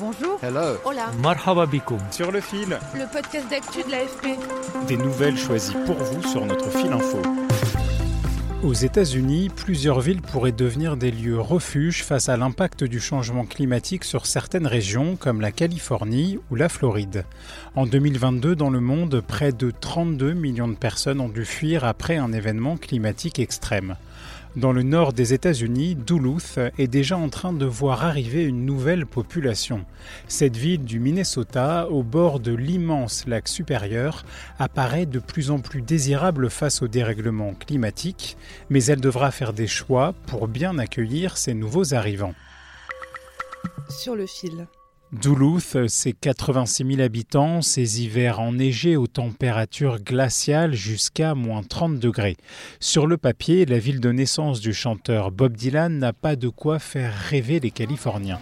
Bonjour. Hello. Hola. Marhaba bikoum. Sur le fil. Le podcast d'actu de l'AFP. Des nouvelles choisies pour vous sur notre fil info. Aux États-Unis, plusieurs villes pourraient devenir des lieux refuges face à l'impact du changement climatique sur certaines régions comme la Californie ou la Floride. En 2022, dans le monde, près de 32 millions de personnes ont dû fuir après un événement climatique extrême. Dans le nord des États-Unis, Duluth est déjà en train de voir arriver une nouvelle population. Cette ville du Minnesota, au bord de l'immense lac supérieur, apparaît de plus en plus désirable face au dérèglement climatique, mais elle devra faire des choix pour bien accueillir ces nouveaux arrivants. Sur le fil. Duluth, ses 86 000 habitants, ses hivers enneigés aux températures glaciales jusqu'à moins 30 degrés. Sur le papier, la ville de naissance du chanteur Bob Dylan n'a pas de quoi faire rêver les Californiens.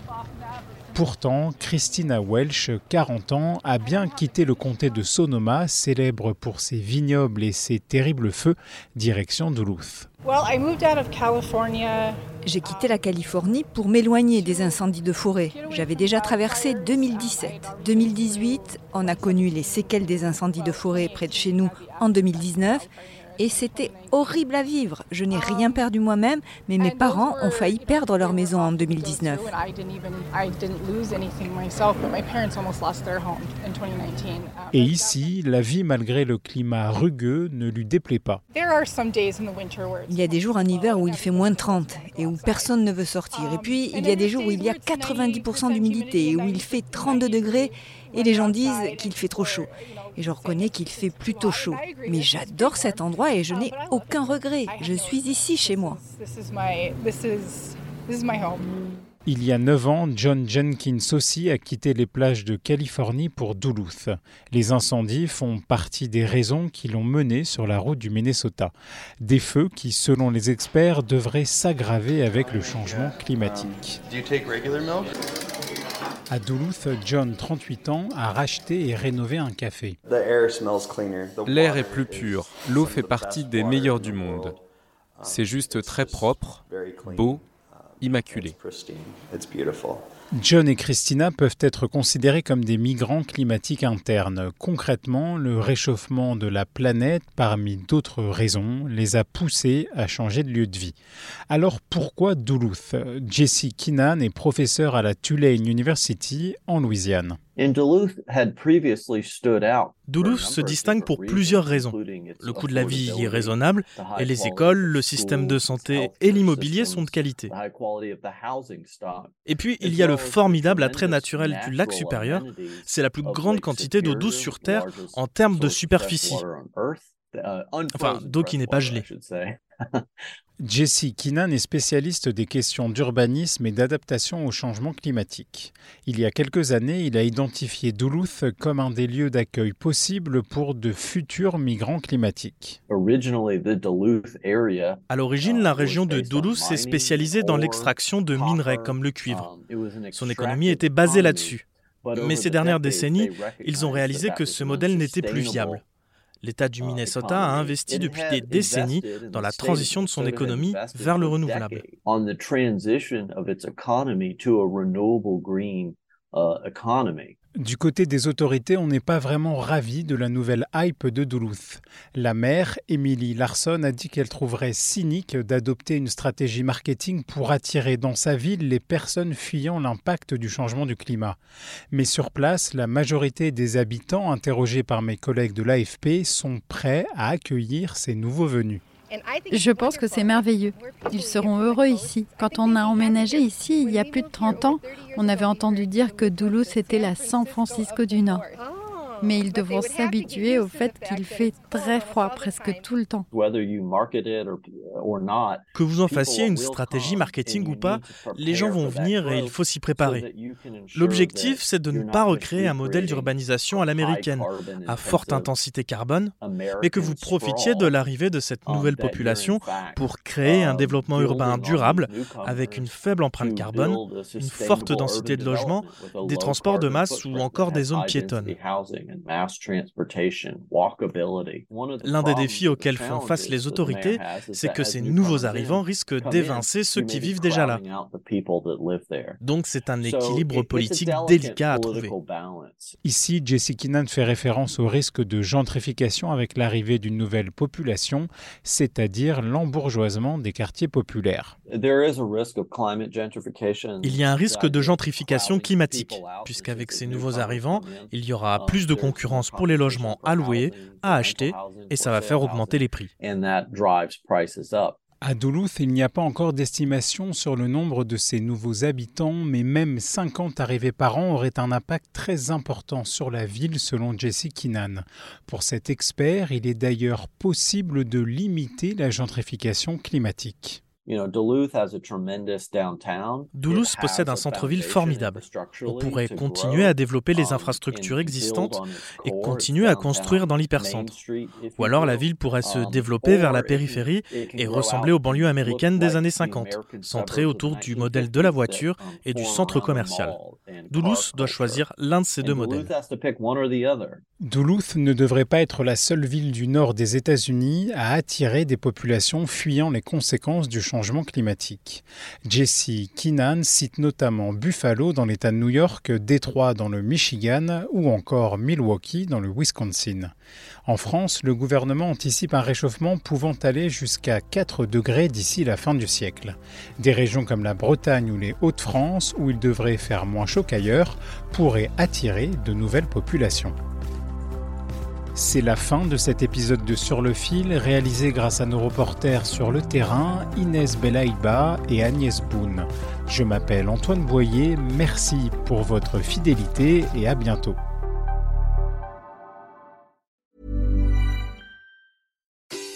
Pourtant, Christina Welsh, 40 ans, a bien quitté le comté de Sonoma, célèbre pour ses vignobles et ses terribles feux, direction Duluth. J'ai quitté la Californie pour m'éloigner des incendies de forêt. J'avais déjà traversé 2017. 2018, on a connu les séquelles des incendies de forêt près de chez nous en 2019 et c'était horrible à vivre. Je n'ai rien perdu moi-même, mais mes parents ont failli perdre leur maison en 2019. Et ici, la vie malgré le climat rugueux ne lui déplaît pas. Il y a des jours en hiver où il fait moins de 30 et où personne ne veut sortir. Et puis, il y a des jours où il y a 90% d'humidité et où il fait 32 degrés et les gens disent qu'il fait trop chaud. Et je reconnais qu'il fait plutôt chaud. Mais j'adore cet endroit et je n'ai aucun regret. Je suis ici chez moi. Il y a 9 ans, John Jenkins aussi a quitté les plages de Californie pour Duluth. Les incendies font partie des raisons qui l'ont mené sur la route du Minnesota. Des feux qui, selon les experts, devraient s'aggraver avec le changement climatique. À Duluth, John, 38 ans, a racheté et rénové un café. L'air est plus pur, l'eau fait partie des meilleures du monde. C'est juste très propre, beau, immaculé. John et Christina peuvent être considérés comme des migrants climatiques internes. Concrètement, le réchauffement de la planète, parmi d'autres raisons, les a poussés à changer de lieu de vie. Alors pourquoi Duluth? Jesse Keenan est professeur à la Tulane University en Louisiane. Duluth se distingue pour plusieurs raisons. Le coût de la vie y est raisonnable et les écoles, le système de santé et l'immobilier sont de qualité. Et puis, il y a le formidable attrait naturel du lac supérieur. C'est la plus grande quantité d'eau douce sur Terre en termes de superficie. Enfin, d'eau qui n'est pas gelée. Jesse Keenan est spécialiste des questions d'urbanisme et d'adaptation au changement climatique. Il y a quelques années, il a identifié Duluth comme un des lieux d'accueil possibles pour de futurs migrants climatiques. À l'origine, la région de Duluth s'est spécialisée dans l'extraction de minerais comme le cuivre. Son économie était basée là-dessus. Mais ces dernières décennies, ils ont réalisé que ce modèle n'était plus viable. L'État du Minnesota a investi depuis des décennies dans la transition de son économie vers le renouvelable. Du côté des autorités, on n'est pas vraiment ravi de la nouvelle hype de Duluth. La maire, Emily Larson, a dit qu'elle trouverait cynique d'adopter une stratégie marketing pour attirer dans sa ville les personnes fuyant l'impact du changement du climat. Mais sur place, la majorité des habitants interrogés par mes collègues de l'AFP sont prêts à accueillir ces nouveaux venus. Je pense que c'est merveilleux. Ils seront heureux ici. Quand on a emménagé ici il y a plus de 30 ans, on avait entendu dire que Duluth était la San Francisco du Nord. Mais ils devront s'habituer au fait qu'il fait très froid presque tout le temps. Que vous en fassiez une stratégie marketing ou pas, les gens vont venir et il faut s'y préparer. L'objectif, c'est de ne pas recréer un modèle d'urbanisation à l'américaine, à forte intensité carbone, mais que vous profitiez de l'arrivée de cette nouvelle population pour créer un développement urbain durable avec une faible empreinte carbone, une forte densité de logements, des transports de masse ou encore des zones piétonnes. L'un des défis auxquels font face les autorités, c'est que ces nouveaux arrivants risquent d'évincer ceux qui vivent déjà là. Donc c'est un équilibre politique délicat à trouver. Ici, Jesse Keenan fait référence au risque de gentrification avec l'arrivée d'une nouvelle population, c'est-à-dire l'embourgeoisement des quartiers populaires. Il y a un risque de gentrification climatique, puisqu'avec ces nouveaux arrivants, il y aura plus de concurrence pour les logements à louer, à acheter, et ça va faire augmenter les prix. À Duluth, il n'y a pas encore d'estimation sur le nombre de ces nouveaux habitants, mais même 50 arrivées par an auraient un impact très important sur la ville, selon Jesse Keenan. Pour cet expert, il est d'ailleurs possible de limiter la gentrification climatique. Duluth possède un centre-ville formidable. On pourrait continuer à développer les infrastructures existantes et continuer à construire dans l'hypercentre. Ou alors la ville pourrait se um, développer vers la périphérie et ressembler aux banlieues américaines des années 50, centrées autour du modèle de la voiture et du centre commercial. Duluth doit choisir l'un de ces deux modèles. Duluth ne devrait pas être la seule ville du nord des États-Unis à attirer des populations fuyant les conséquences du changement climatique. Jesse Keenan cite notamment Buffalo dans l'État de New York, Détroit dans le Michigan ou encore Milwaukee dans le Wisconsin. En France, le gouvernement anticipe un réchauffement pouvant aller jusqu'à 4 degrés d'ici la fin du siècle. Des régions comme la Bretagne ou les Hauts-de-France, où il devrait faire moins chaud qu'ailleurs, pourraient attirer de nouvelles populations. C'est la fin de cet épisode de Sur le fil, réalisé grâce à nos reporters sur le terrain, Inès Belaïba et Agnès Boone. Je m'appelle Antoine Boyer, merci pour votre fidélité et à bientôt.